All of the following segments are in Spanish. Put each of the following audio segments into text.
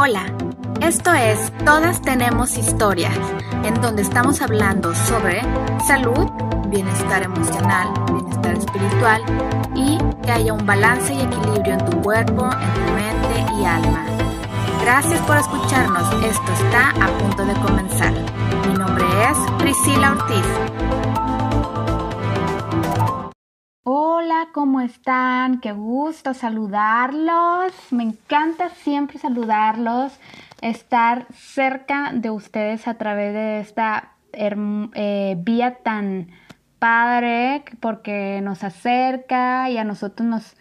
Hola, esto es Todas tenemos historias, en donde estamos hablando sobre salud, bienestar emocional, bienestar espiritual y que haya un balance y equilibrio en tu cuerpo, en tu mente y alma. Gracias por escucharnos, esto está a punto de comenzar. Mi nombre es Priscila Ortiz. ¿Cómo están? Qué gusto saludarlos. Me encanta siempre saludarlos, estar cerca de ustedes a través de esta eh, vía tan padre porque nos acerca y a nosotros nos,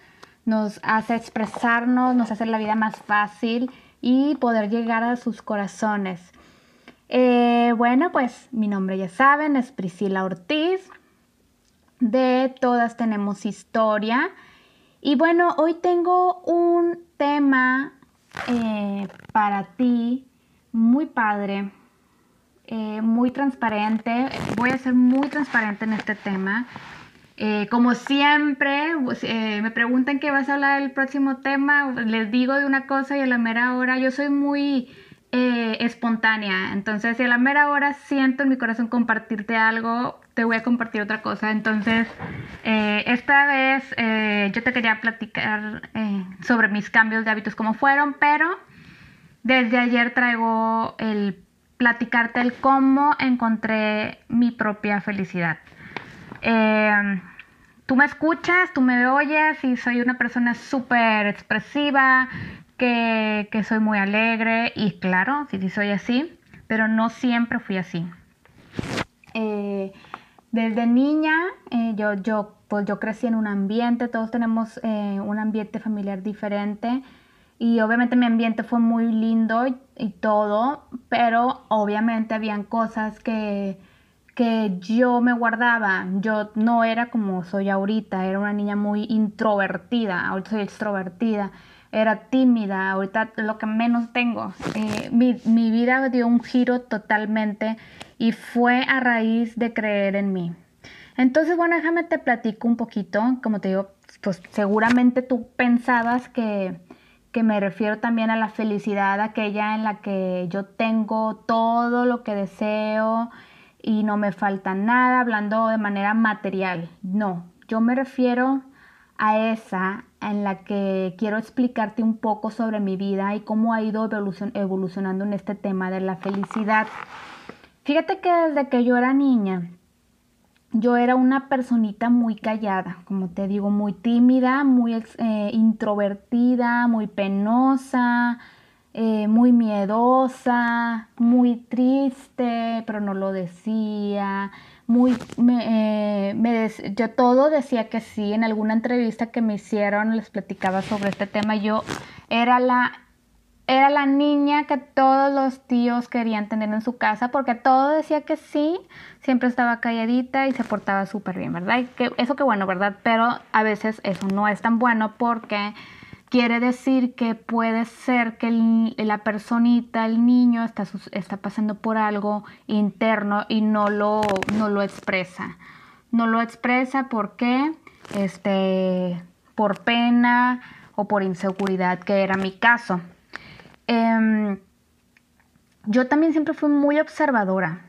nos hace expresarnos, nos hace la vida más fácil y poder llegar a sus corazones. Eh, bueno, pues mi nombre ya saben, es Priscila Ortiz de Todas tenemos historia. Y bueno, hoy tengo un tema eh, para ti muy padre, eh, muy transparente. Voy a ser muy transparente en este tema. Eh, como siempre, pues, me preguntan qué vas a hablar el próximo tema, les digo de una cosa y a la mera hora, yo soy muy espontánea, entonces si a la mera hora siento en mi corazón compartirte algo, te voy a compartir otra cosa. Entonces, eh, esta vez eh, yo te quería platicar eh, sobre mis cambios de hábitos, cómo fueron, pero desde ayer traigo el platicarte el cómo encontré mi propia felicidad. tú me escuchas, tú me oyes y soy una persona súper expresiva, que, que, soy muy alegre y claro, sí, sí soy así, pero no siempre fui así. Desde niña eh, yo, yo, pues yo crecí en un ambiente, todos tenemos eh, un ambiente familiar diferente y obviamente mi ambiente fue muy lindo y, todo, pero obviamente habían cosas que, que yo me guardaba. Yo no era como soy ahorita, era una niña muy introvertida, ahorita soy extrovertida, era tímida, ahorita lo que menos tengo. Eh, mi, mi vida dio un giro totalmente y fue a raíz de creer en mí. Entonces, bueno, déjame te platico un poquito, como te digo, pues seguramente tú pensabas que, que me refiero también a la felicidad, aquella en la que yo tengo todo lo que deseo y no me falta nada, hablando de manera material. No, yo me refiero a esa en la que quiero explicarte un poco sobre mi vida y cómo ha ido evolucionando en este tema de la felicidad. Fíjate que desde que yo era niña, yo era una personita muy callada, como te digo, muy tímida, muy eh, introvertida, muy penosa, eh, muy miedosa, muy triste, pero no lo decía. Muy, me, eh, yo todo decía que sí. En alguna entrevista que me hicieron les platicaba sobre este tema. Yo era la era la niña que todos los tíos querían tener en su casa porque todo decía que sí, siempre estaba calladita y se portaba súper bien, ¿verdad? que, eso que bueno, ¿verdad? Pero a veces eso no es tan bueno porque quiere decir que puede ser que la personita, el niño, está, está pasando por algo interno y no lo, no lo expresa. No lo expresa porque, este, por pena o por inseguridad, que era mi caso. Em, yo también siempre fui muy observadora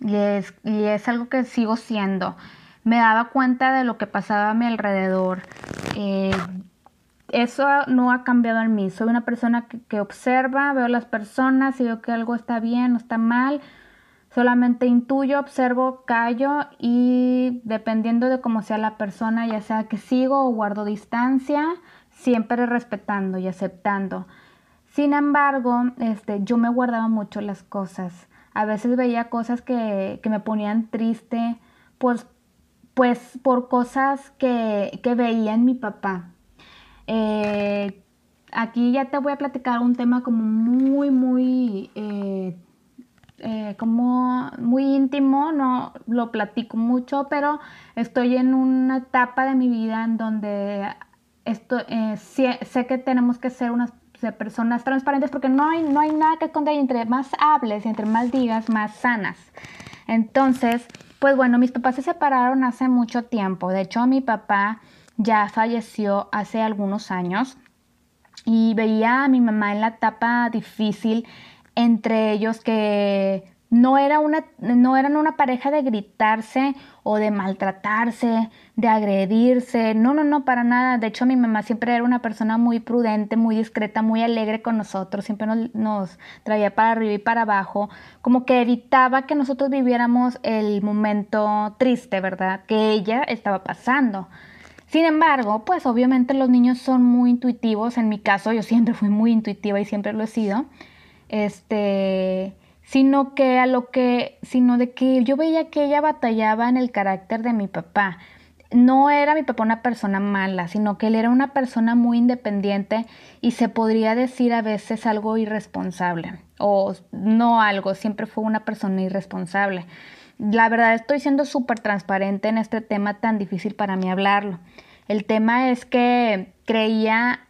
y es, y es, algo que sigo siendo. Me daba cuenta de lo que pasaba a mi alrededor. Eh, eso no ha cambiado en mí. Soy una persona que, que, observa, veo las personas y veo que algo está bien o está mal. Solamente intuyo, observo, callo y dependiendo de cómo sea la persona, ya sea que sigo o guardo distancia, siempre respetando y aceptando. Sin embargo, este, yo me guardaba mucho las cosas. A veces veía cosas que, me ponían triste, pues, pues por cosas que, veía en mi papá. Eh, aquí ya te voy a platicar un tema como muy, muy, eh, eh, como muy íntimo, no lo platico mucho, pero estoy en una etapa de mi vida en donde esto, sé que tenemos que ser unas de personas transparentes porque no hay, no hay nada que esconder entre más hables y entre más digas, más sanas. Entonces, pues bueno, mis papás se separaron hace mucho tiempo. De hecho, mi papá ya falleció hace algunos años. y veía a mi mamá en la etapa difícil entre ellos que no, era una, no eran una pareja de gritarse o de maltratarse, de agredirse, no, no, no, para nada. De hecho, mi mamá siempre era una persona muy prudente, muy discreta, muy alegre con nosotros, siempre nos, nos traía para arriba y para abajo, como que evitaba que nosotros viviéramos el momento triste, ¿verdad? Que ella estaba pasando. Sin embargo, pues obviamente los niños son muy intuitivos, en mi caso yo siempre fui muy intuitiva y siempre lo he sido. Este, sino que a lo que, sino de que yo veía que ella batallaba en el carácter de mi papá. No era mi papá una persona mala, sino que él era una persona muy independiente y se podría decir a veces algo irresponsable. O no algo, siempre fue una persona irresponsable. La verdad estoy siendo súper transparente en este tema tan difícil para mí hablarlo. El tema es que creía,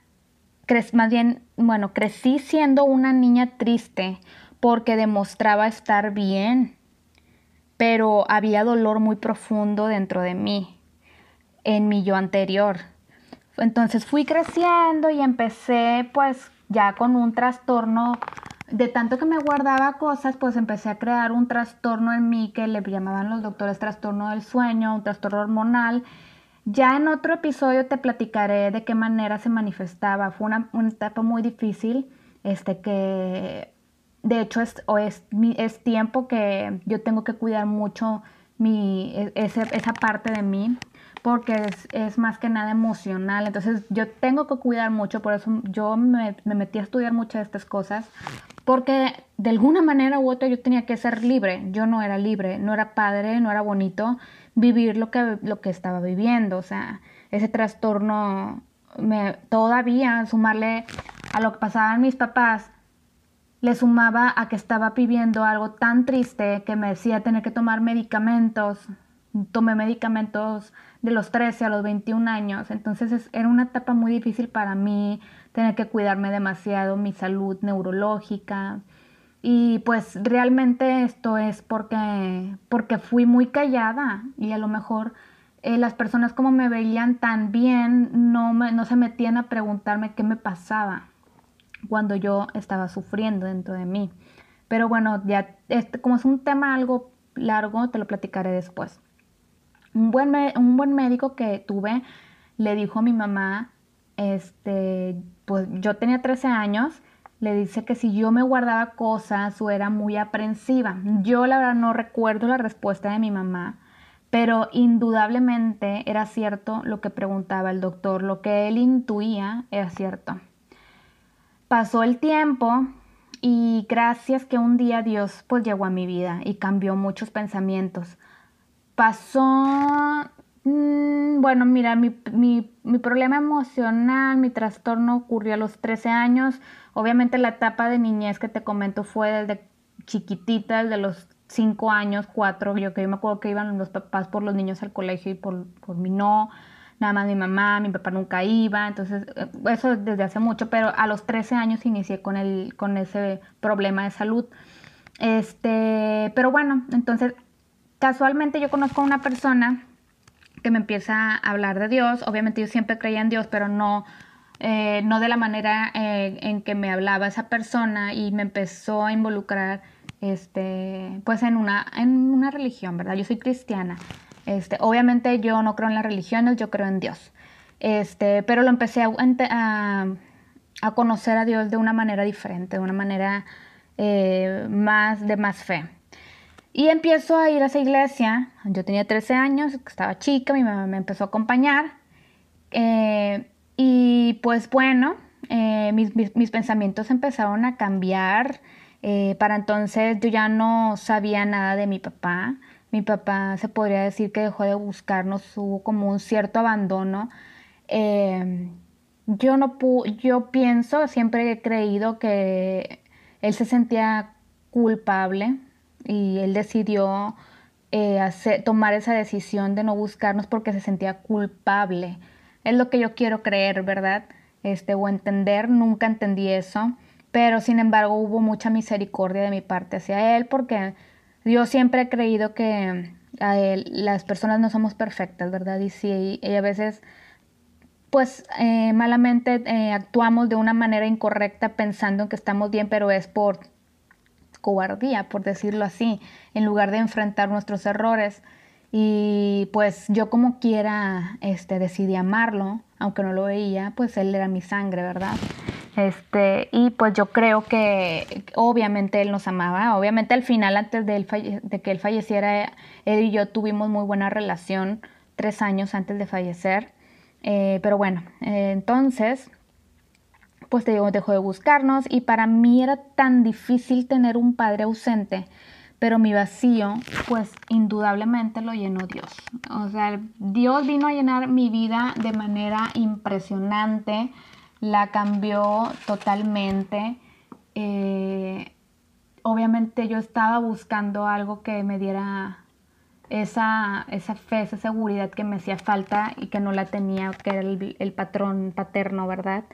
más bien, bueno, crecí siendo una niña triste porque demostraba estar bien, pero había dolor muy profundo dentro de mí, en mi yo anterior. Entonces fui creciendo y empecé pues ya con un trastorno, de tanto que me guardaba cosas, pues empecé a crear un trastorno en mí que le llamaban los doctores trastorno del sueño, un trastorno hormonal. Ya en otro episodio te platicaré de qué manera se manifestaba. Fue una, una etapa muy difícil, este que de hecho, es, o es, es tiempo que yo tengo que cuidar mucho mi, e, esa parte de mí porque es, más que nada emocional. Entonces yo tengo que cuidar mucho, por eso yo me, metí a estudiar muchas de estas cosas, porque de alguna manera u otra yo tenía que ser libre. Yo no era libre, no era padre, no era bonito vivir lo que, lo que estaba viviendo. O sea, ese trastorno, me, todavía sumarle a lo que pasaban mis papás, le sumaba a que estaba viviendo algo tan triste que me decía tener que tomar medicamentos. Tomé medicamentos de los 13 a los 21 años, entonces era una etapa muy difícil para mí, tener que cuidarme demasiado mi salud neurológica. Y pues realmente esto es porque, porque fui muy callada y a lo mejor eh, las personas como me veían tan bien no, no se metían a preguntarme qué me pasaba cuando yo estaba sufriendo dentro de mí. Pero bueno, ya este, como es un tema algo largo, te lo platicaré después. Un buen, un buen médico que tuve le dijo a mi mamá, este, pues yo tenía 13 años, le dice que si yo me guardaba cosas o era muy aprensiva. Yo la verdad no recuerdo la respuesta de mi mamá, pero indudablemente era cierto lo que preguntaba el doctor, lo que él intuía era cierto. Pasó el tiempo y gracias que un día Dios pues llegó a mi vida y cambió muchos pensamientos. Pasó, mm, bueno, mira, mi, problema emocional, mi trastorno ocurrió a los 13 años. Obviamente la etapa de niñez que te comento fue desde chiquitita, desde los 5 años, 4, yo que yo me acuerdo que iban los papás por los niños al colegio y por, por mí no nada más mi mamá, mi papá nunca iba, entonces eh, eso desde hace mucho, pero a los 13 años inicié con, el, con ese problema de salud. Este, pero bueno, entonces casualmente yo conozco a una persona que me empieza a hablar de Dios, obviamente yo siempre creía en Dios, pero no, eh, no de la manera eh, en que me hablaba esa persona y me empezó a involucrar este, pues en una, en una religión, ¿verdad? Yo soy cristiana. Este, obviamente yo no creo en las religiones, yo creo en Dios. Este, pero lo empecé a, a, conocer a Dios de una manera diferente, de una manera eh, más de más fe. Y empiezo a ir a esa iglesia. Yo tenía 13 años, estaba chica, mi mamá me empezó a acompañar. Eh, y pues bueno, eh, mis, mis, pensamientos empezaron a cambiar. para entonces yo ya no sabía nada de mi papá. Mi papá se podría decir que dejó de buscarnos, hubo como un cierto abandono. Em, yo no yo pienso, siempre he creído que él se sentía culpable y él decidió eh, tomar esa decisión de no buscarnos porque se sentía culpable. Es lo que yo quiero creer, ¿verdad? Este, o entender, nunca entendí eso, pero sin embargo hubo mucha misericordia de mi parte hacia él porque yo siempre he creído que las personas no somos perfectas, ¿verdad? Y sí, y a veces pues eh, malamente eh, actuamos de una manera incorrecta pensando que estamos bien, pero es por cobardía, por decirlo así, en lugar de enfrentar nuestros errores. Y pues yo como quiera este, decidí amarlo, aunque no lo veía, pues él era mi sangre, ¿verdad? Este, y pues yo creo que obviamente él nos amaba, obviamente al final, antes de, de que él falleciera, él y yo tuvimos muy buena relación, tres años antes de fallecer. Eh, pero bueno, eh, entonces, pues te digo, dejó de buscarnos y para mí era tan difícil tener un padre ausente, pero mi vacío, pues indudablemente lo llenó Dios. O sea, Dios vino a llenar mi vida de manera impresionante, la cambió totalmente. Eh, obviamente yo estaba buscando algo que me diera esa, esa fe, esa seguridad que me hacía falta y que no la tenía, que era el, patrón paterno, ¿verdad?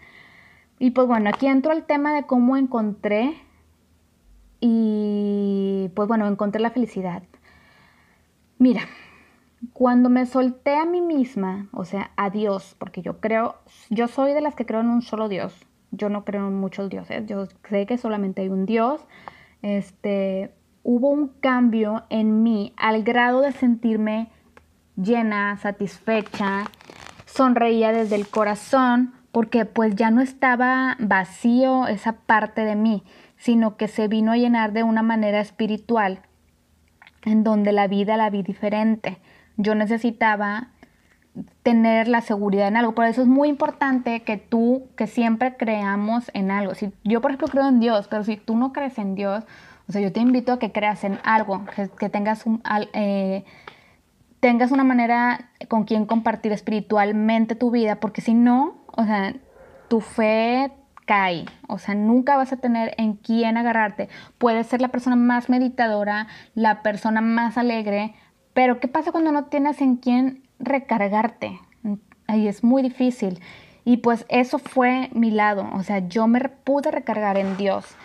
Y pues bueno, aquí entro al tema de cómo encontré y pues bueno, encontré la felicidad. Mira, cuando me solté a mí misma, o sea, a Dios, porque yo creo, yo soy de las que creo en un solo Dios. Yo no creo en muchos dioses, yo sé que solamente hay un Dios. Este, hubo un cambio en mí al grado de sentirme llena, satisfecha, sonreía desde el corazón, porque pues ya no estaba vacío esa parte de mí, sino que se vino a llenar de una manera espiritual, en donde la vida la vi diferente. Yo necesitaba tener la seguridad en algo. Por eso es muy importante que tú, que siempre creamos en algo. Si yo, por ejemplo, creo en Dios, pero si tú no crees en Dios, o sea, yo te invito a que creas en algo, que, tengas, un, eh, tengas una manera con quien compartir espiritualmente tu vida, porque si no, o sea, tu fe cae, o sea, nunca vas a tener en quién agarrarte. Puedes ser la persona más meditadora, la persona más alegre, pero ¿qué pasa cuando no tienes en quién recargarte? Ahí es muy difícil. Y pues eso fue mi lado, o sea, yo me pude recargar en Dios.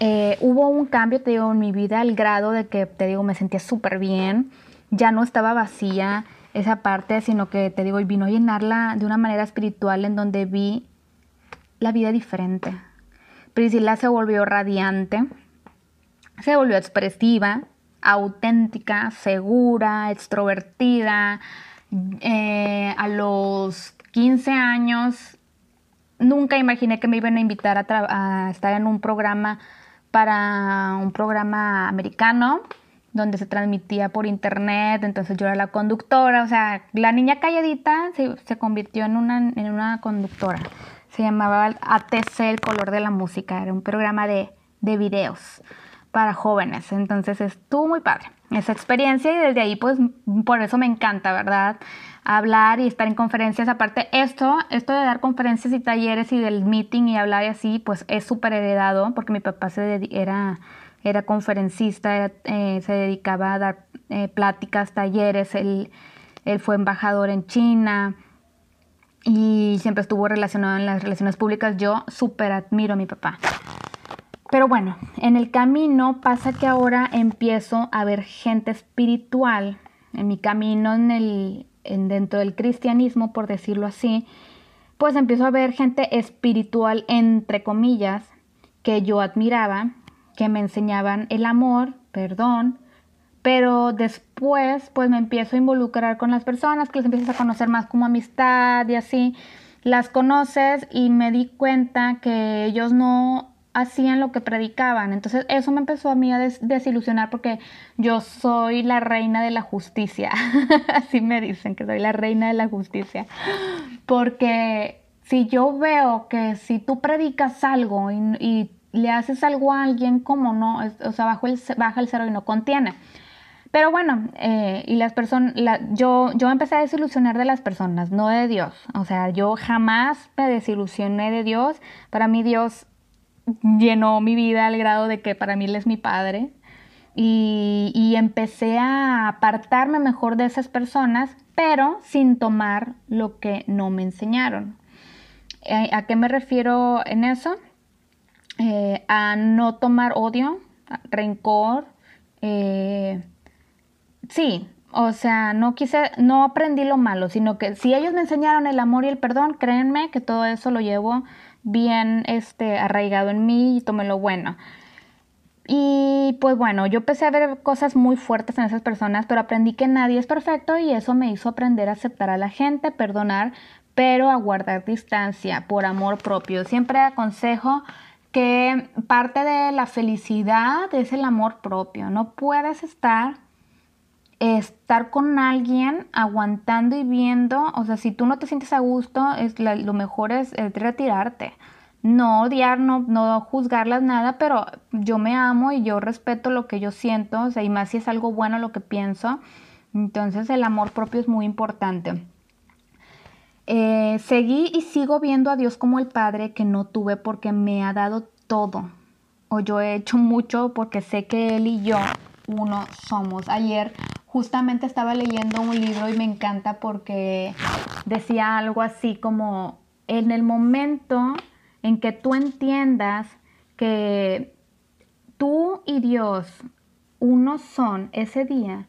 Eh, hubo un cambio, te digo, en mi vida al grado de que, te digo, me sentía súper bien, ya no estaba vacía esa parte, sino que, te digo, vino a llenarla de una manera espiritual en donde vi la vida diferente. Priscila se volvió radiante, se volvió expresiva, auténtica, segura, extrovertida. Eh, a los 15 años nunca imaginé que me iban a invitar a estar en un programa para un programa americano donde se transmitía por internet, entonces yo era la conductora, o sea, la niña calladita se, convirtió en una, conductora. Se llamaba ATC, el color de la música, era un programa de videos para jóvenes, entonces estuvo muy padre esa experiencia y desde ahí pues por eso me encanta, ¿verdad? Hablar y estar en conferencias. Aparte, esto, esto de dar conferencias y talleres y del meeting y hablar y así, pues es súper heredado porque mi papá se era, era conferencista, eh, se dedicaba a dar eh, pláticas, talleres, él, él fue embajador en China y siempre estuvo relacionado en las relaciones públicas. Yo súper admiro a mi papá. Pero bueno, en el camino pasa que ahora empiezo a ver gente espiritual. En mi camino en el, dentro del cristianismo, por decirlo así, pues empiezo a ver gente espiritual, entre comillas, que yo admiraba, que me enseñaban el amor, perdón, pero después pues me empiezo a involucrar con las personas, que les empiezas a conocer más como amistad y así, las conoces y me di cuenta que ellos no hacían lo que predicaban. Entonces eso me empezó a mí a desilusionar porque yo soy la reina de la justicia. Así me dicen que soy la reina de la justicia. Porque si yo veo que si tú predicas algo y, le haces algo a alguien, ¿cómo no? O sea, bajo baja el cero y no contiene. Pero bueno, eh, y las personas, yo, yo empecé a desilusionar de las personas, no de Dios. O sea, yo jamás me desilusioné de Dios. Para mí Dios llenó mi vida al grado de que para mí él es mi padre. Y, empecé a apartarme mejor de esas personas, pero sin tomar lo que no me enseñaron. Eh, ¿A qué me refiero en eso? Eh, a no tomar odio, rencor. Eh, sí, o sea, no quise, no aprendí lo malo, sino que si ellos me enseñaron el amor y el perdón, créanme que todo eso lo llevo bien este, arraigado en mí y tomé lo bueno. Y pues bueno, yo empecé a ver cosas muy fuertes en esas personas, pero aprendí que nadie es perfecto y eso me hizo aprender a aceptar a la gente, perdonar, pero a guardar distancia por amor propio. Siempre aconsejo que parte de la felicidad es el amor propio. No puedes estar estar con alguien aguantando y viendo, o sea, si tú no te sientes a gusto, lo mejor es, retirarte. No odiar, no, no juzgarlas nada, pero yo me amo y yo respeto lo que yo siento, o sea, y más si es algo bueno lo que pienso. Entonces el amor propio es muy importante. Eh, seguí y sigo viendo a Dios como el Padre que no tuve porque me ha dado todo. O yo he hecho mucho porque sé que Él y yo uno somos. Ayer justamente estaba leyendo un libro y me encanta porque decía algo así como, en el momento en que tú entiendas que tú y Dios uno son ese día,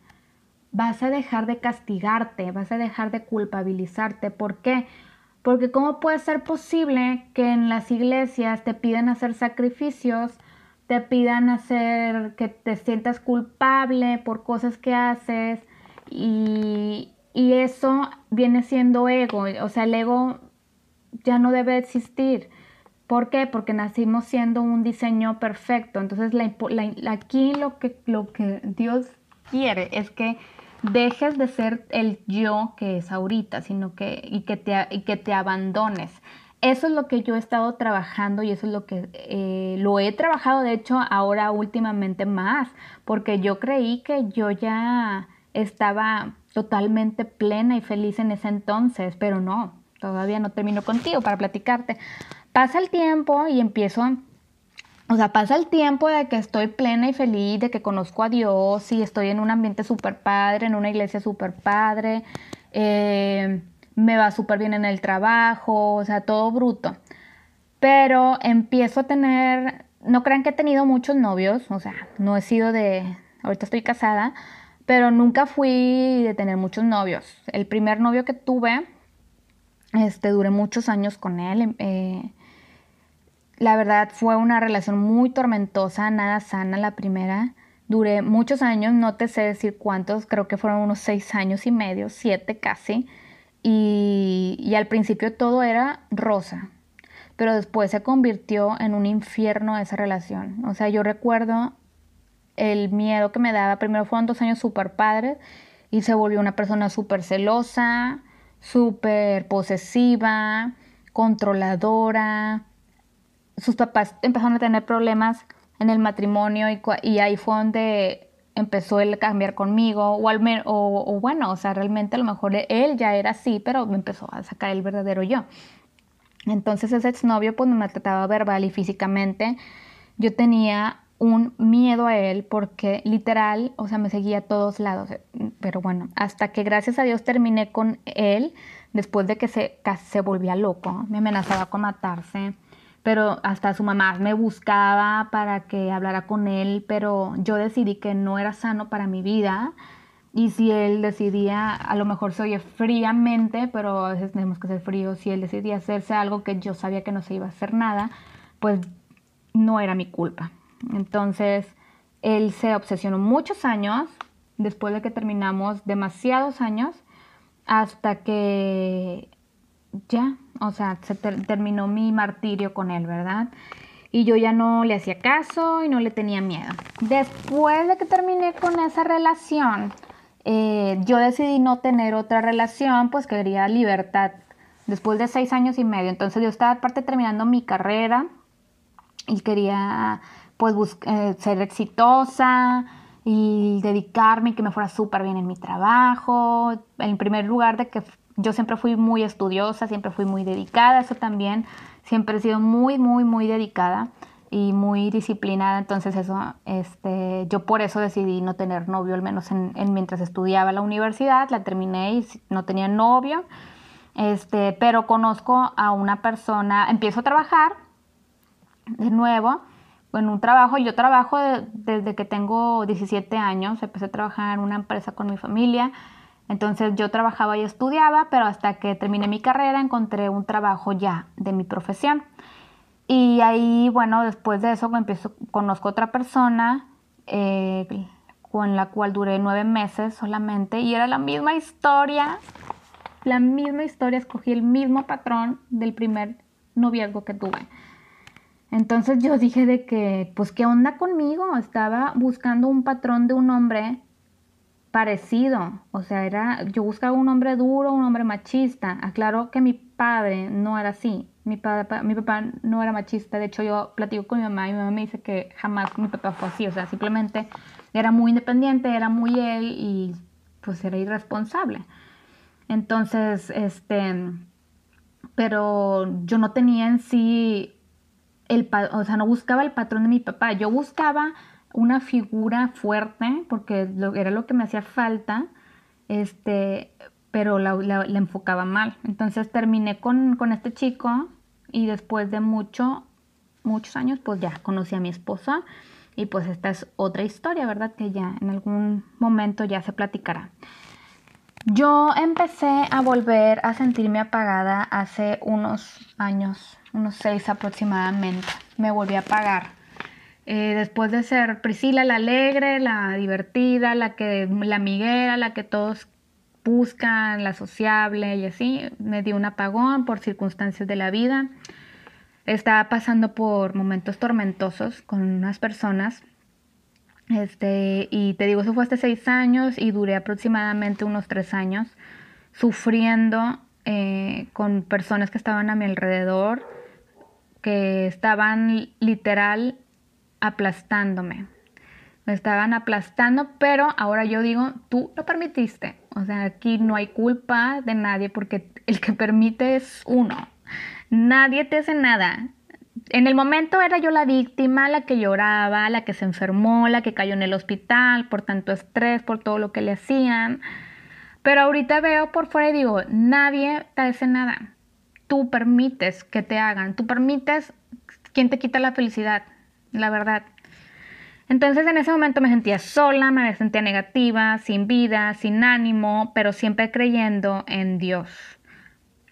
vas a dejar de castigarte, vas a dejar de culpabilizarte. ¿Por qué? Porque ¿cómo puede ser posible que en las iglesias te piden hacer sacrificios te pidan hacer que te sientas culpable por cosas que haces y, eso viene siendo ego, o sea, el ego ya no debe existir. ¿Por qué? Porque nacimos siendo un diseño perfecto. Entonces, aquí lo que, lo que Dios quiere es que dejes de ser el yo que es ahorita, sino que, y que te, y que te abandones eso es lo que yo he estado trabajando y eso es lo que eh, lo he trabajado, de hecho, ahora últimamente más, porque yo creí que yo ya estaba totalmente plena y feliz en ese entonces, pero no, todavía no termino contigo para platicarte. Pasa el tiempo y empiezo, o sea, pasa el tiempo de que estoy plena y feliz, de que conozco a Dios y estoy en un ambiente súper padre, en una iglesia súper padre. Eh, me va súper bien en el trabajo, o sea, todo bruto. Pero empiezo a tener, no crean que he tenido muchos novios, o sea, no he sido de, ahorita estoy casada, pero nunca fui de tener muchos novios. El primer novio que tuve, este, duré muchos años con él. Eh, la verdad fue una relación muy tormentosa, nada sana la primera. Duré muchos años, no te sé decir cuántos, creo que fueron unos seis años y medio, siete casi. Y, al principio todo era rosa, pero después se convirtió en un infierno esa relación. O sea, yo recuerdo el miedo que me daba. Primero fueron dos años súper padres y se volvió una persona súper celosa, súper posesiva, controladora. Sus papás empezaron a tener problemas en el matrimonio y, y ahí fue donde empezó él a cambiar conmigo, o, al o, bueno, o sea, realmente a lo mejor él ya era así, pero me empezó a sacar el verdadero yo. Entonces ese exnovio pues me maltrataba verbal y físicamente. Yo tenía un miedo a él porque literal, o sea, me seguía a todos lados. Pero bueno, hasta que gracias a Dios terminé con él, después de que se, se volvía loco, me amenazaba con matarse pero hasta su mamá me buscaba para que hablara con él, pero yo decidí que no era sano para mi vida. Y si él decidía, a lo mejor se oye fríamente, pero a veces tenemos que ser fríos, si él decidía hacerse algo que yo sabía que no se iba a hacer nada, pues no era mi culpa. Entonces, él se obsesionó muchos años, después de que terminamos demasiados años, hasta que ya, o sea, se terminó mi martirio con él, ¿verdad? Y yo ya no le hacía caso y no le tenía miedo. Después de que terminé con esa relación, eh, yo decidí no tener otra relación, pues quería libertad. Después de seis años y medio, entonces yo estaba aparte terminando mi carrera y quería pues eh, ser exitosa y dedicarme y que me fuera súper bien en mi trabajo. En primer lugar de que yo siempre fui muy estudiosa, siempre fui muy dedicada, eso también, siempre he sido muy, muy, muy dedicada y muy disciplinada, entonces eso, este, yo por eso decidí no tener novio, al menos en, mientras estudiaba la universidad, la terminé y no tenía novio, este, pero conozco a una persona, empiezo a trabajar de nuevo en un trabajo, yo trabajo desde que tengo 17 años, empecé a trabajar en una empresa con mi familia, entonces yo trabajaba y estudiaba, pero hasta que terminé mi carrera encontré un trabajo ya de mi profesión. Y ahí, bueno, después de eso empiezo, conozco otra persona eh, con la cual duré nueve meses solamente y era la misma historia, la misma historia, escogí el mismo patrón del primer noviazgo que tuve. Entonces yo dije de que, pues, ¿qué onda conmigo? Estaba buscando un patrón de un hombre parecido. O sea, era, yo buscaba un hombre duro, un hombre machista. Aclaro que mi padre no era así. Mi, padre, mi papá no era machista. De hecho, yo platico con mi mamá y mi mamá me dice que jamás mi papá fue así. O sea, simplemente era muy independiente, era muy él y pues era irresponsable. Entonces, este, pero yo no tenía en sí el, o sea, no buscaba el patrón de mi papá, yo buscaba una figura fuerte, porque era lo que me hacía falta, este, pero la, enfocaba mal. Entonces terminé con, este chico y después de mucho, muchos años, pues ya conocí a mi esposa y pues esta es otra historia, ¿verdad? Que ya en algún momento ya se platicará. Yo empecé a volver a sentirme apagada hace unos años, unos seis aproximadamente. Me volví a apagar. Eh, después de ser Priscila la alegre, la divertida, la que la amiguera, la que todos buscan, la sociable y así, me dio un apagón por circunstancias de la vida. Estaba pasando por momentos tormentosos con unas personas este, y te digo, eso fue hace seis años y duré aproximadamente unos tres años sufriendo eh, con personas que estaban a mi alrededor, que estaban literal aplastándome. Me estaban aplastando, pero ahora yo digo, tú lo permitiste. O sea, aquí no hay culpa de nadie porque el que permite es uno. Nadie te hace nada en el momento era yo la víctima, la que lloraba, la que se enfermó, la que cayó en el hospital por tanto estrés, por todo lo que le hacían. Pero ahorita veo por fuera y digo, nadie te hace nada. Tú permites que te hagan, tú permites quien te quita la felicidad, la verdad. Entonces en ese momento me sentía sola, me sentía negativa, sin vida, sin ánimo, pero siempre creyendo en Dios.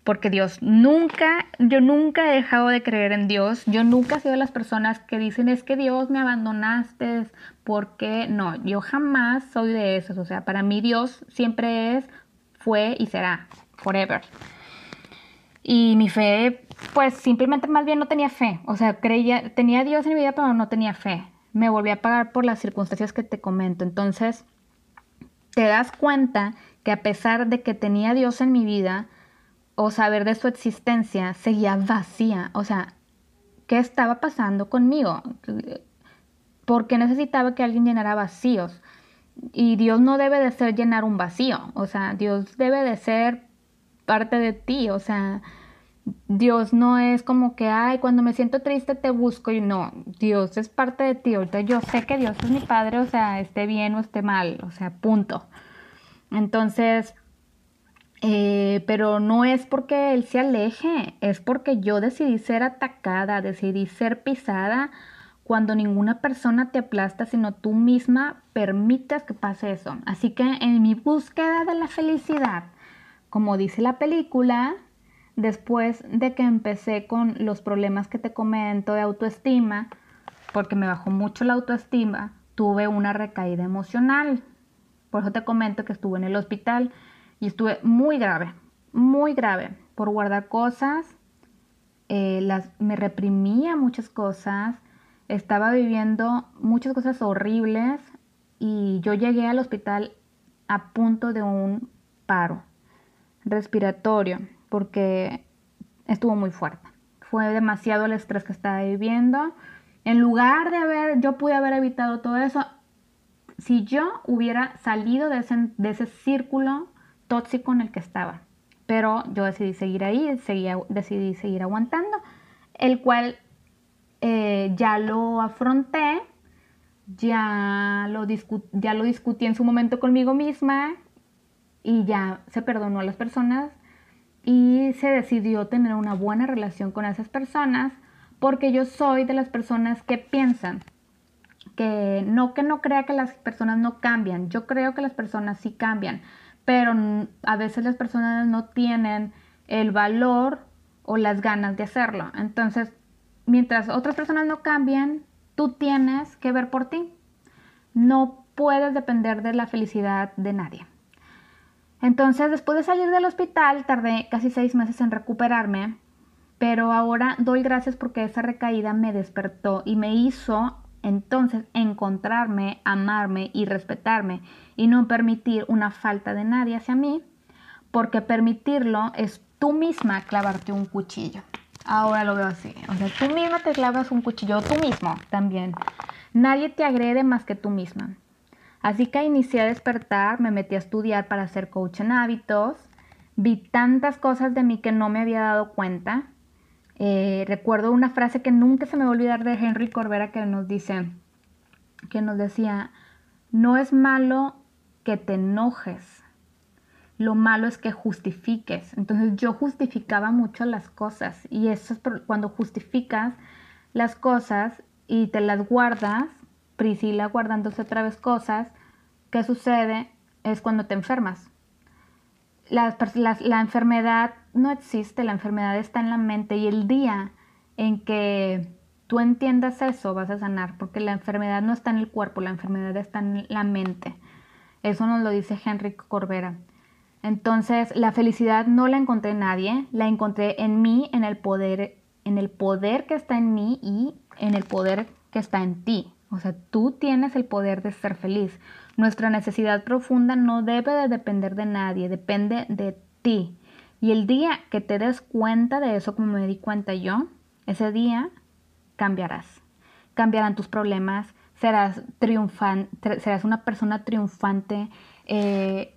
Porque Dios nunca, yo nunca he dejado de creer en Dios, yo nunca he sido de las personas que dicen es que Dios me abandonaste, porque no, yo jamás soy de esos, o sea, para mí Dios siempre es, fue y será, forever. Y mi fe, pues simplemente más bien no tenía fe, o sea, creía, tenía Dios en mi vida, pero no tenía fe. Me volví a pagar por las circunstancias que te comento. Entonces, te das cuenta que a pesar de que tenía Dios en mi vida, o saber de su existencia seguía vacía. O sea, ¿qué estaba pasando conmigo? ¿Por qué necesitaba que alguien llenara vacíos? Y Dios no debe de ser llenar un vacío. O sea, Dios debe de ser parte de ti. O sea, Dios no es como que, ay, cuando me siento triste te busco. Y no, Dios es parte de ti. Ahorita yo sé que Dios es mi padre, o sea, esté bien o esté mal. O sea, punto. Entonces, eh, pero no es porque él se aleje, es porque yo decidí ser atacada, decidí ser pisada cuando ninguna persona te aplasta, sino tú misma permites que pase eso. Así que en mi búsqueda de la felicidad, como dice la película, después de que empecé con los problemas que te comento de autoestima, porque me bajó mucho la autoestima, tuve una recaída emocional. Por eso te comento que estuve en el hospital y estuve muy grave, muy grave por guardar cosas. Eh, las, me reprimía muchas cosas. Estaba viviendo muchas cosas horribles y yo llegué al hospital a punto de un paro respiratorio porque estuvo muy fuerte. Fue demasiado el estrés que estaba viviendo. En lugar de haber, yo pude haber evitado todo eso, si yo hubiera salido de ese, de ese círculo tóxico en el que estaba. Pero yo decidí seguir ahí, decidí seguir aguantando, el cual eh, ya lo afronté, ya lo, ya lo discutí en su momento conmigo misma y ya se perdonó a las personas y se decidió tener una buena relación con esas personas porque yo soy de las personas que piensan que no que no crea que las personas no cambian, yo creo que las personas sí cambian, pero a veces las personas no tienen el valor o las ganas de hacerlo. Entonces, mientras otras personas no cambian, tú tienes que ver por ti. No puedes depender de la felicidad de nadie. Entonces, después de salir del hospital, tardé casi seis meses en recuperarme, pero ahora doy gracias porque esa recaída me despertó y me hizo entonces encontrarme, amarme y respetarme y no permitir una falta de nadie hacia mí, porque permitirlo es tú misma clavarte un cuchillo. Ahora lo veo así, o sea, tú misma te clavas un cuchillo, tú mismo también. Nadie te agrede más que tú misma. Así que inicié a despertar, me metí a estudiar para ser coach en hábitos, vi tantas cosas de mí que no me había dado cuenta eh, recuerdo una frase que nunca se me va a olvidar de Henry Corbera que nos dice, que nos decía, no es malo que te enojes, lo malo es que justifiques. Entonces yo justificaba mucho las cosas y eso es cuando justificas las cosas y te las guardas, Priscila guardándose otra vez cosas, ¿qué sucede? Es cuando te enfermas la, enfermedad no existe, la enfermedad está en la mente y el día en que tú entiendas eso vas a sanar, porque la enfermedad no está en el cuerpo, la enfermedad está en la mente. Eso nos lo dice Henry Corbera. Entonces, la felicidad no la encontré en nadie, la encontré en mí, en el poder, en el poder que está en mí y en el poder que está en ti. O sea, tú tienes el poder de ser feliz. Nuestra necesidad profunda no debe de depender de nadie, depende de ti. Y el día que te des cuenta de eso, como me di cuenta yo, ese día cambiarás. Cambiarán tus problemas, serás triunfante, serás una persona triunfante. Eh,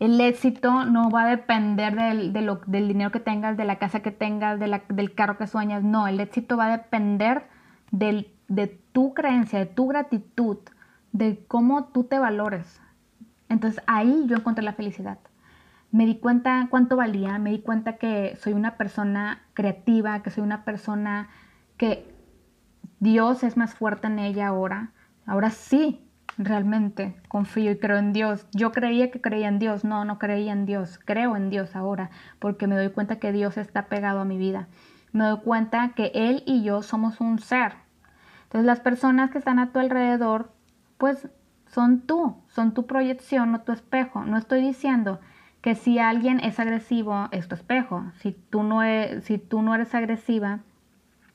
el éxito no va a depender del, del, dinero que tengas, de la casa que tengas, del carro que sueñas. No, el éxito va a depender del, de tu creencia, de tu gratitud, de cómo tú te valores. Entonces ahí yo encontré la felicidad. Me di cuenta cuánto valía, me di cuenta que soy una persona creativa, que soy una persona que Dios es más fuerte en ella ahora. Ahora sí, realmente confío y creo en Dios. Yo creía que creía en Dios, no, no creía en Dios, creo en Dios ahora, porque me doy cuenta que Dios está pegado a mi vida. Me doy cuenta que Él y yo somos un ser. Entonces las personas que están a tu alrededor pues son tú, son tu proyección o tu espejo. No estoy diciendo que si alguien es agresivo es tu espejo. Si tú no, e, si tú no eres agresiva,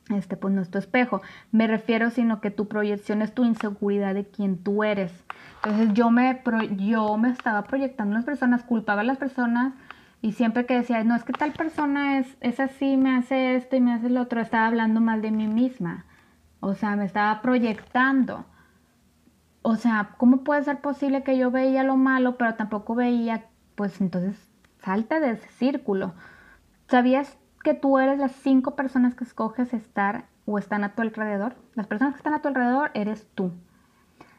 este, pues no es tu espejo. Me refiero sino que tu proyección es tu inseguridad de quién tú eres. Entonces yo me, yo me estaba proyectando las personas, culpaba a las personas y siempre que decía, no, es que tal persona es, es así, me hace esto y me hace lo otro, estaba hablando mal de mí misma. O sea, me estaba proyectando o sea, ¿cómo puede ser posible que yo veía lo malo, pero tampoco veía, pues entonces salte de ese círculo? ¿Sabías que tú eres las cinco personas que escoges estar o están a tu alrededor? Las personas que están a tu alrededor eres tú.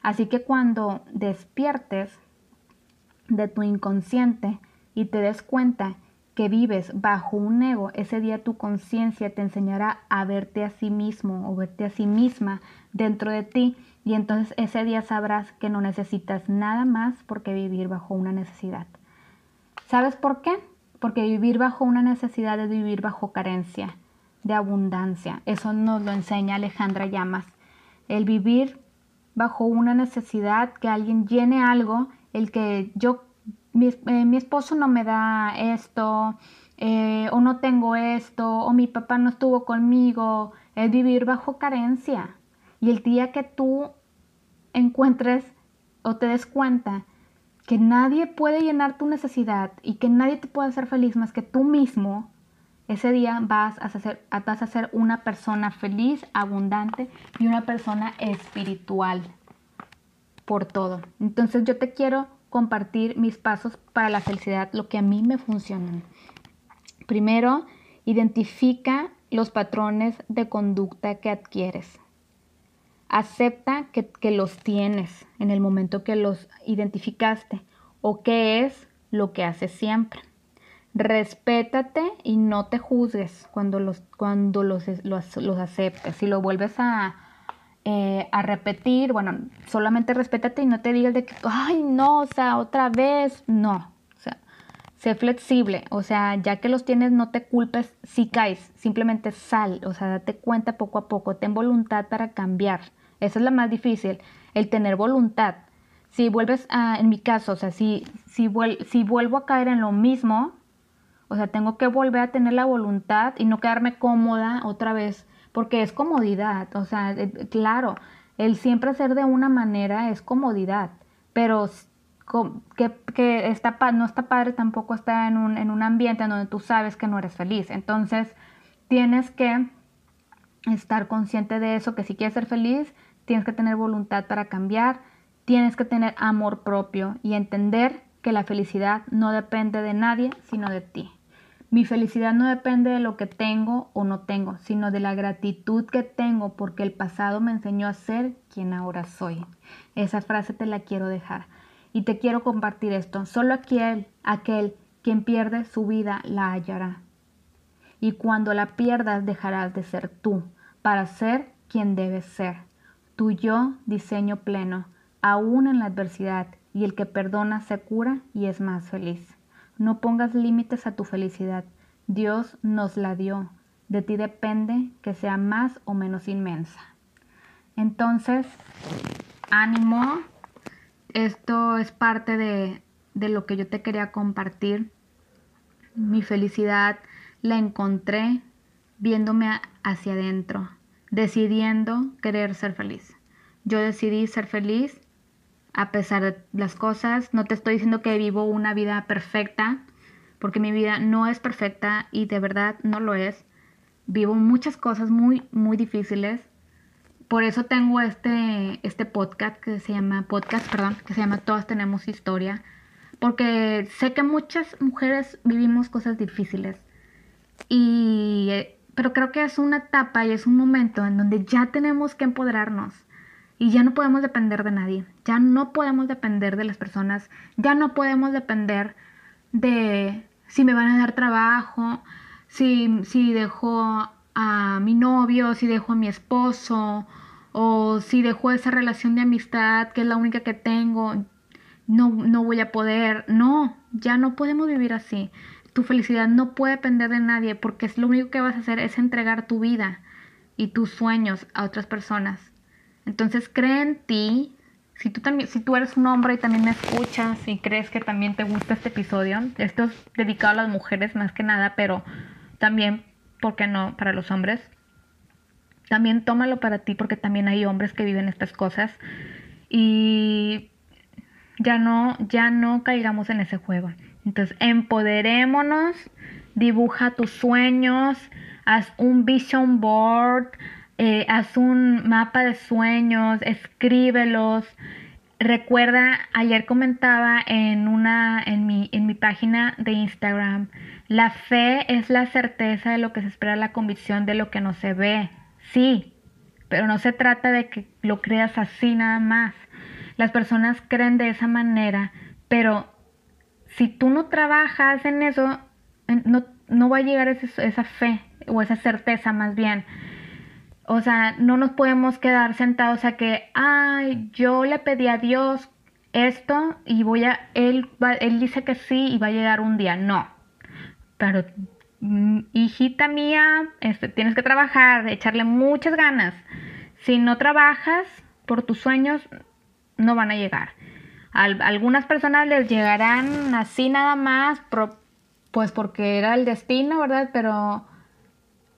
Así que cuando despiertes de tu inconsciente y te des cuenta que vives bajo un ego, ese día tu conciencia te enseñará a verte a sí mismo o verte a sí misma dentro de ti y entonces ese día sabrás que no necesitas nada más porque vivir bajo una necesidad. ¿Sabes por qué? Porque vivir bajo una necesidad es vivir bajo carencia, de abundancia. Eso nos lo enseña Alejandra Llamas. El vivir bajo una necesidad, que alguien llene algo, el que yo, mi, eh, esposo no me da esto, eh, o no tengo esto, o mi papá no estuvo conmigo, es vivir bajo carencia. Y el día que tú encuentres o te des cuenta que nadie puede llenar tu necesidad y que nadie te puede hacer feliz más que tú mismo, ese día vas a ser, vas a ser una persona feliz, abundante y una persona espiritual por todo. Entonces yo te quiero compartir mis pasos para la felicidad, lo que a mí me funcionan. Primero, identifica los patrones de conducta que adquieres. Acepta que, los tienes en el momento que los identificaste o qué es lo que haces siempre. respétate y no te juzgues cuando los, cuando los, los, los aceptes. Si lo vuelves a, eh, a repetir, bueno, solamente respétate y no te digas de que, ay, no, o sea, otra vez, no. O sea, sé flexible, o sea, ya que los tienes, no te culpes si caes, simplemente sal, o sea, date cuenta poco a poco, ten voluntad para cambiar. Eso es lo más difícil, el tener voluntad. Si vuelves a, en mi caso, o sea, si, si, si vuelvo a caer en lo mismo, o sea, tengo que volver a tener la voluntad y no quedarme cómoda otra vez, porque es comodidad. O sea, eh, claro, el siempre hacer de una manera es comodidad, pero que, que está, no está padre tampoco estar en un, en un ambiente en donde tú sabes que no eres feliz. Entonces, tienes que estar consciente de eso, que si quieres ser feliz, tienes que tener voluntad para cambiar, tienes que tener amor propio y entender que la felicidad no depende de nadie, sino de ti. Mi felicidad no depende de lo que tengo o no tengo, sino de la gratitud que tengo porque el pasado me enseñó a ser quien ahora soy. Esa frase te la quiero dejar. Y te quiero compartir esto. Solo aquel, aquel quien pierde su vida la hallará. Y cuando la pierdas dejarás de ser tú para ser quien debes ser. Tu yo diseño pleno, aún en la adversidad, y el que perdona se cura y es más feliz. No pongas límites a tu felicidad. Dios nos la dio. De ti depende que sea más o menos inmensa. Entonces, ánimo. Esto es parte de, de lo que yo te quería compartir. Mi felicidad la encontré viéndome hacia adentro, decidiendo querer ser feliz. Yo decidí ser feliz a pesar de las cosas. No te estoy diciendo que vivo una vida perfecta, porque mi vida no es perfecta y de verdad no lo es. Vivo muchas cosas muy, muy difíciles. Por eso tengo este, este podcast que se llama, podcast, perdón, que se llama Todas tenemos historia. Porque sé que muchas mujeres vivimos cosas difíciles. Y, pero creo que es una etapa y es un momento en donde ya tenemos que empoderarnos y ya no podemos depender de nadie, ya no podemos depender de las personas, ya no podemos depender de si me van a dar trabajo, si, si dejo a mi novio, si dejo a mi esposo, o si dejo esa relación de amistad que es la única que tengo, no, no voy a poder. No, ya no podemos vivir así. Tu felicidad no puede depender de nadie porque es lo único que vas a hacer es entregar tu vida y tus sueños a otras personas. Entonces cree en ti. Si tú, también, si tú eres un hombre y también me escuchas y crees que también te gusta este episodio, esto es dedicado a las mujeres más que nada, pero también, ¿por qué no?, para los hombres. También tómalo para ti porque también hay hombres que viven estas cosas. Y ya no, ya no caigamos en ese juego. Entonces, empoderémonos, dibuja tus sueños, haz un vision board, eh, haz un mapa de sueños, escríbelos. Recuerda, ayer comentaba en una en mi, en mi página de Instagram, la fe es la certeza de lo que se espera, la convicción de lo que no se ve. Sí, pero no se trata de que lo creas así nada más. Las personas creen de esa manera, pero si tú no trabajas en eso, no, no va a llegar esa, esa fe o esa certeza más bien. O sea, no nos podemos quedar sentados a que, ay, yo le pedí a Dios esto y voy a, él, él dice que sí y va a llegar un día. No. Pero, mm, hijita mía, este, tienes que trabajar, echarle muchas ganas. Si no trabajas por tus sueños, no van a llegar. A algunas personas les llegarán así nada más, pues porque era el destino, ¿verdad? Pero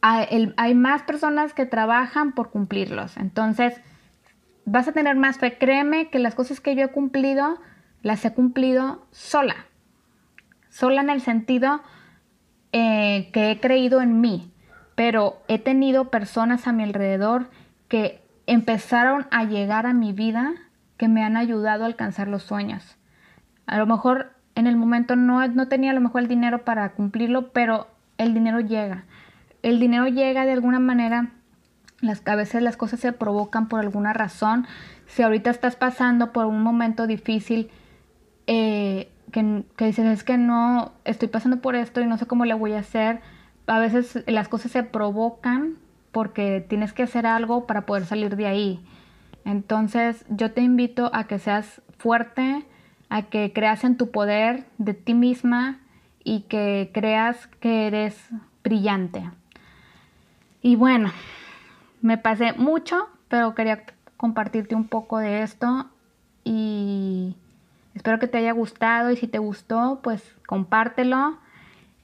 hay, más personas que trabajan por cumplirlos. Entonces, vas a tener más fe. Créeme que las cosas que yo he cumplido, las he cumplido sola. Sola en el sentido eh, que he creído en mí. Pero he tenido personas a mi alrededor que empezaron a llegar a mi vida que me han ayudado a alcanzar los sueños. A lo mejor en el momento no, no tenía a lo mejor el dinero para cumplirlo, pero el dinero llega el dinero llega de alguna manera, las, a veces las cosas se provocan por alguna razón. Si ahorita estás pasando por un momento difícil, eh, que, que dices, es que no, estoy pasando por esto y no sé cómo le voy a hacer. A veces las cosas se provocan porque tienes que hacer algo para poder salir de ahí. Entonces yo te invito a que seas fuerte, a que creas en tu poder de ti misma y que creas que eres brillante. Y bueno, me pasé mucho, pero quería compartirte un poco de esto y espero que te haya gustado y si te gustó, pues compártelo.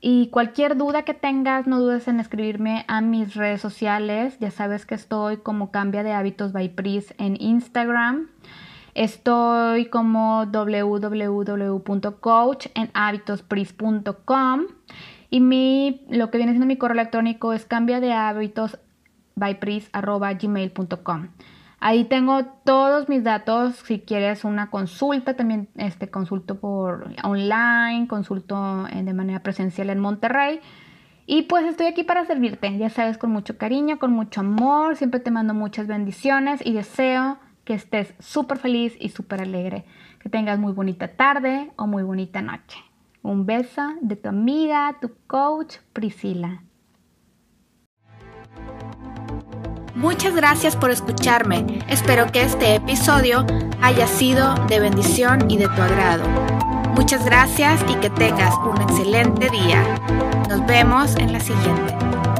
Y cualquier duda que tengas, no dudes en escribirme a mis redes sociales. Ya sabes que estoy como Cambia de Hábitos by Pris en Instagram. Estoy como www.coach en hábitospris.com. Y mi, lo que viene siendo mi correo electrónico es cambia de hábitos by gmail.com. Ahí tengo todos mis datos. Si quieres una consulta, también este, consulto por online, consulto eh, de manera presencial en Monterrey. Y pues estoy aquí para servirte, ya sabes, con mucho cariño, con mucho amor. Siempre te mando muchas bendiciones y deseo que estés súper feliz y súper alegre. Que tengas muy bonita tarde o muy bonita noche. Un beso de tu amiga, tu coach Priscila. Muchas gracias por escucharme. Espero que este episodio haya sido de bendición y de tu agrado. Muchas gracias y que tengas un excelente día. Nos vemos en la siguiente.